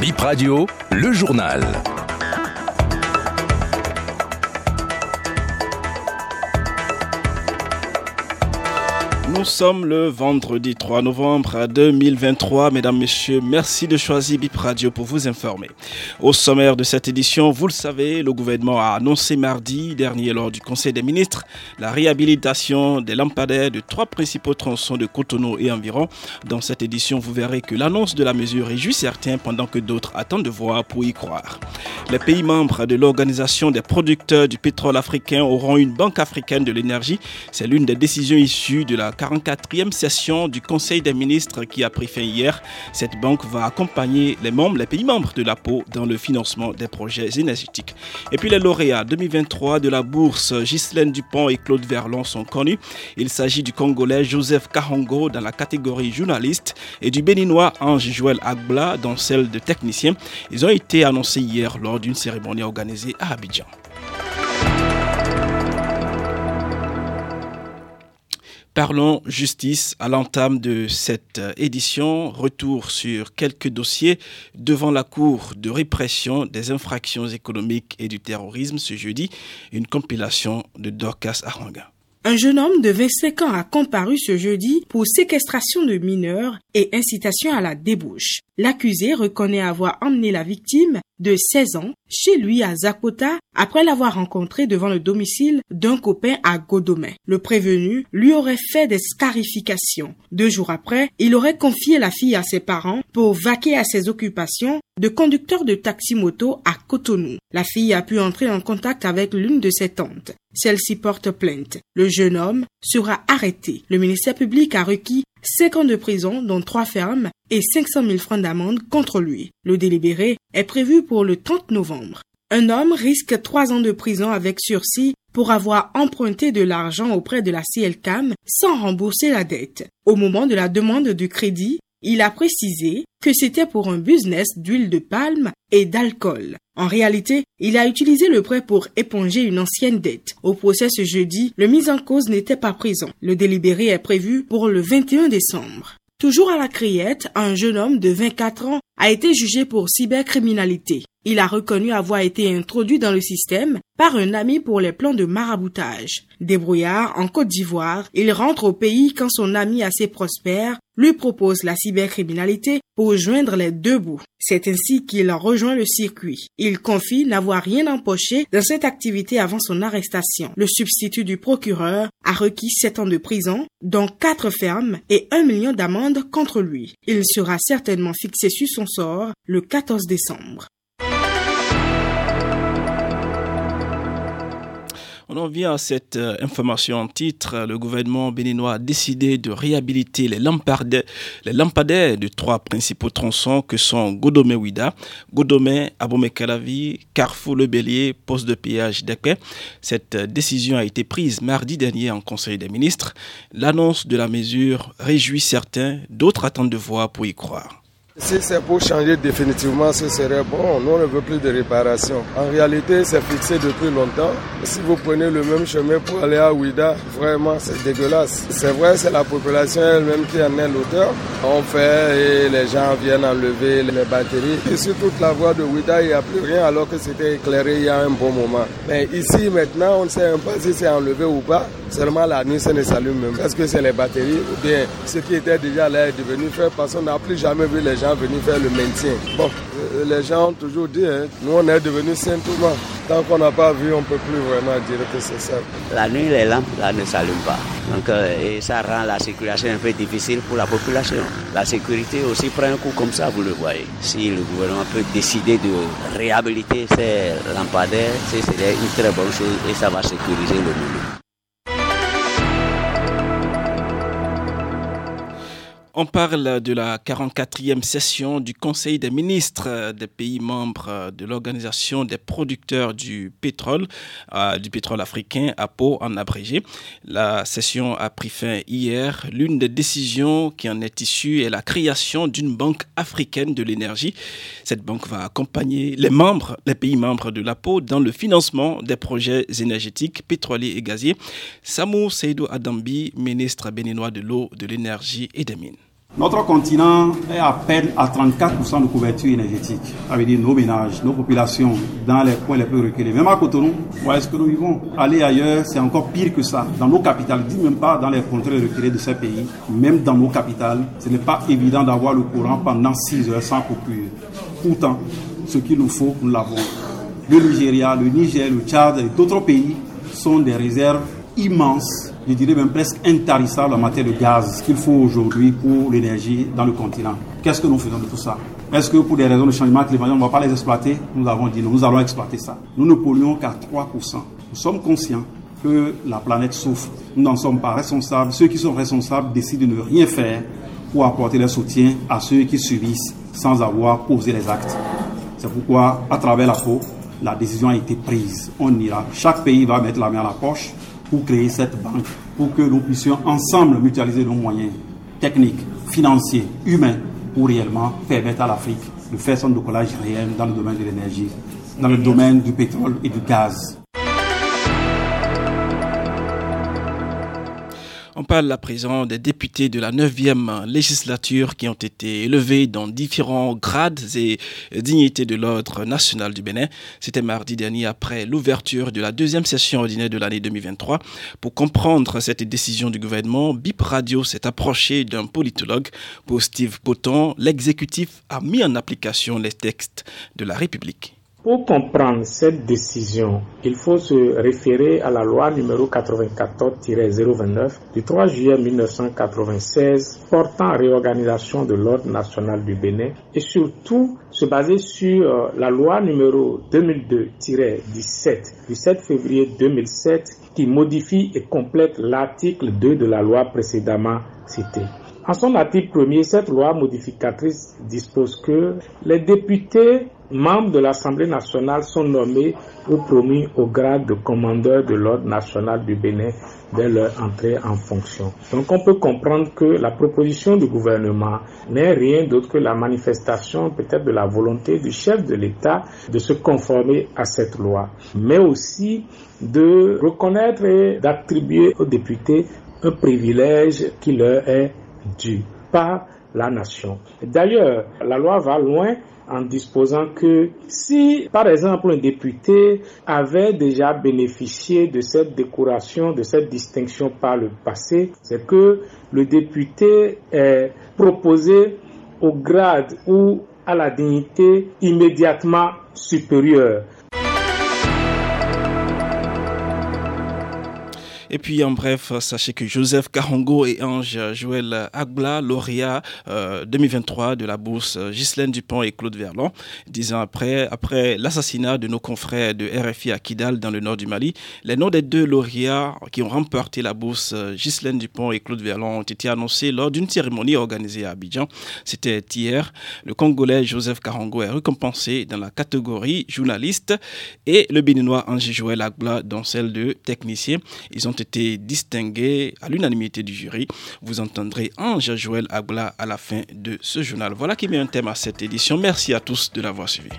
Bip Radio, le journal. Nous sommes le vendredi 3 novembre 2023. Mesdames, Messieurs, merci de choisir Bip Radio pour vous informer. Au sommaire de cette édition, vous le savez, le gouvernement a annoncé mardi dernier lors du Conseil des ministres la réhabilitation des lampadaires de trois principaux tronçons de Cotonou et environ. Dans cette édition, vous verrez que l'annonce de la mesure réjouit certains pendant que d'autres attendent de voir pour y croire. Les pays membres de l'Organisation des producteurs du pétrole africain auront une banque africaine de l'énergie. C'est l'une des décisions issues de la 44e session du Conseil des ministres qui a pris fin hier. Cette banque va accompagner les membres, les pays membres de la PO dans le financement des projets énergétiques. Et puis les lauréats 2023 de la bourse Ghislaine Dupont et Claude Verlon sont connus. Il s'agit du Congolais Joseph Kahongo dans la catégorie journaliste et du Béninois Ange Joël Agba dans celle de technicien. Ils ont été annoncés hier lors d'une cérémonie organisée à Abidjan. Parlons justice à l'entame de cette édition. Retour sur quelques dossiers devant la Cour de répression des infractions économiques et du terrorisme ce jeudi. Une compilation de Dorcas Aranga. Un jeune homme de 25 ans a comparu ce jeudi pour séquestration de mineurs et incitation à la débauche. L'accusé reconnaît avoir emmené la victime de 16 ans chez lui à Zapota après l'avoir rencontré devant le domicile d'un copain à Godomé. Le prévenu lui aurait fait des scarifications. Deux jours après, il aurait confié la fille à ses parents pour vaquer à ses occupations de conducteur de taxi-moto à Cotonou. La fille a pu entrer en contact avec l'une de ses tantes. Celle-ci porte plainte. Le jeune homme sera arrêté. Le ministère public a requis 5 ans de prison, dont 3 fermes, et 500 000 francs d'amende contre lui. Le délibéré est prévu pour le 30 novembre. Un homme risque 3 ans de prison avec sursis pour avoir emprunté de l'argent auprès de la CLCAM sans rembourser la dette. Au moment de la demande du crédit, il a précisé que c'était pour un business d'huile de palme et d'alcool. En réalité, il a utilisé le prêt pour éponger une ancienne dette. Au procès ce jeudi, le mis en cause n'était pas présent. Le délibéré est prévu pour le 21 décembre. Toujours à la criette, un jeune homme de 24 ans a été jugé pour cybercriminalité. Il a reconnu avoir été introduit dans le système par un ami pour les plans de maraboutage. Débrouillard en Côte d'Ivoire, il rentre au pays quand son ami assez prospère lui propose la cybercriminalité pour joindre les deux bouts. C'est ainsi qu'il rejoint le circuit. Il confie n'avoir rien empoché dans cette activité avant son arrestation. Le substitut du procureur a requis 7 ans de prison, dont 4 fermes et 1 million d'amendes contre lui. Il sera certainement fixé sur son sort le 14 décembre. On en vient à cette euh, information en titre. Le gouvernement béninois a décidé de réhabiliter les lampadaires, de trois principaux tronçons que sont Godomé-Ouida, Godomé, Abomey-Calavi, Carrefour Le Bélier, poste de péage d'Ekpe. Cette euh, décision a été prise mardi dernier en Conseil des ministres. L'annonce de la mesure réjouit certains, d'autres attendent de voir pour y croire. Si c'est pour changer définitivement, ce serait bon. Nous, on ne veut plus de réparation. En réalité, c'est fixé depuis longtemps. Si vous prenez le même chemin pour aller à Ouida, vraiment, c'est dégueulasse. C'est vrai, c'est la population elle-même qui en est l'auteur. On fait et les gens viennent enlever les batteries. Et sur toute la voie de Ouida, il n'y a plus rien alors que c'était éclairé il y a un bon moment. Mais ici, maintenant, on ne sait même pas si c'est enlevé ou pas. Seulement la nuit, ça ne s'allume même. Est-ce que c'est les batteries ou bien ce qui était déjà là est devenu fait parce qu'on n'a plus jamais vu les gens venir faire le maintien. Bon, euh, les gens ont toujours dit, hein, nous on est devenus simplement. Tant qu'on n'a pas vu, on ne peut plus vraiment dire que c'est ça. La nuit, les lampes là, ne s'allument pas. Donc, euh, et ça rend la circulation un peu difficile pour la population. La sécurité aussi prend un coup comme ça, vous le voyez. Si le gouvernement peut décider de réhabiliter ces lampadaires, c'est une très bonne chose et ça va sécuriser le monde. On parle de la 44e session du Conseil des ministres des pays membres de l'Organisation des producteurs du pétrole, euh, du pétrole africain, APO en abrégé. La session a pris fin hier. L'une des décisions qui en est issue est la création d'une banque africaine de l'énergie. Cette banque va accompagner les membres, les pays membres de l'APO dans le financement des projets énergétiques pétroliers et gaziers. Samou Seydou Adambi, ministre béninois de l'eau, de l'énergie et des mines. Notre continent est à peine à 34% de couverture énergétique. Ça veut dire nos ménages, nos populations dans les coins les plus reculés. Même à Cotonou, où est-ce que nous vivons? Aller ailleurs, c'est encore pire que ça. Dans nos capitales, dis même pas dans les contrées reculées de ces pays, même dans nos capitales, ce n'est pas évident d'avoir le courant pendant 6 heures sans coupure. Pourtant, ce qu'il nous faut, nous l'avons. Le Nigeria, le Niger, le Tchad et d'autres pays sont des réserves immenses je dirais même presque intarissable en matière de gaz qu'il faut aujourd'hui pour l'énergie dans le continent. Qu'est-ce que nous faisons de tout ça? Est-ce que pour des raisons de changement climatique, on ne va pas les exploiter? Nous avons dit non, nous allons exploiter ça. Nous ne polluons qu'à 3%. Nous sommes conscients que la planète souffre. Nous n'en sommes pas responsables. Ceux qui sont responsables décident de ne rien faire pour apporter leur soutien à ceux qui subissent sans avoir posé les actes. C'est pourquoi, à travers la peau, la décision a été prise. On ira. Chaque pays va mettre la main à la poche pour créer cette banque, pour que nous puissions ensemble mutualiser nos moyens techniques, financiers, humains, pour réellement permettre à l'Afrique de faire son décollage réel dans le domaine de l'énergie, dans le domaine du pétrole et du gaz. On parle à présent des députés de la 9e législature qui ont été élevés dans différents grades et dignités de l'ordre national du Bénin. C'était mardi dernier après l'ouverture de la deuxième session ordinaire de l'année 2023. Pour comprendre cette décision du gouvernement, BIP Radio s'est approché d'un politologue. Pour Steve Poton, l'exécutif a mis en application les textes de la République. Pour comprendre cette décision, il faut se référer à la loi numéro 94-029 du 3 juillet 1996 portant réorganisation de l'ordre national du Bénin et surtout se baser sur euh, la loi numéro 2002-17 du 7 février 2007 qui modifie et complète l'article 2 de la loi précédemment citée. En son article premier, cette loi modificatrice dispose que les députés membres de l'Assemblée nationale sont nommés ou promis au grade de commandeur de l'ordre national du Bénin dès leur entrée en fonction. Donc on peut comprendre que la proposition du gouvernement n'est rien d'autre que la manifestation peut-être de la volonté du chef de l'État de se conformer à cette loi, mais aussi de reconnaître et d'attribuer aux députés un privilège qui leur est dû par la nation. D'ailleurs, la loi va loin en disposant que si, par exemple, un député avait déjà bénéficié de cette décoration, de cette distinction par le passé, c'est que le député est proposé au grade ou à la dignité immédiatement supérieure. Et puis en bref, sachez que Joseph Karongo et Ange Joël Agla, lauréat 2023 euh, de la bourse Ghislaine Dupont et Claude Verlon, dix ans après, l'assassinat de nos confrères de RFI à Kidal dans le nord du Mali, les noms des deux lauréats qui ont remporté la bourse Ghislaine Dupont et Claude Verlon ont été annoncés lors d'une cérémonie organisée à Abidjan. C'était hier. Le Congolais Joseph Karongo est récompensé dans la catégorie journaliste et le Béninois Ange Joël Agla dans celle de technicien. Ils ont été distingués à l'unanimité du jury. Vous entendrez Ange Joël Agla à la fin de ce journal. Voilà qui met un thème à cette édition. Merci à tous de l'avoir suivi.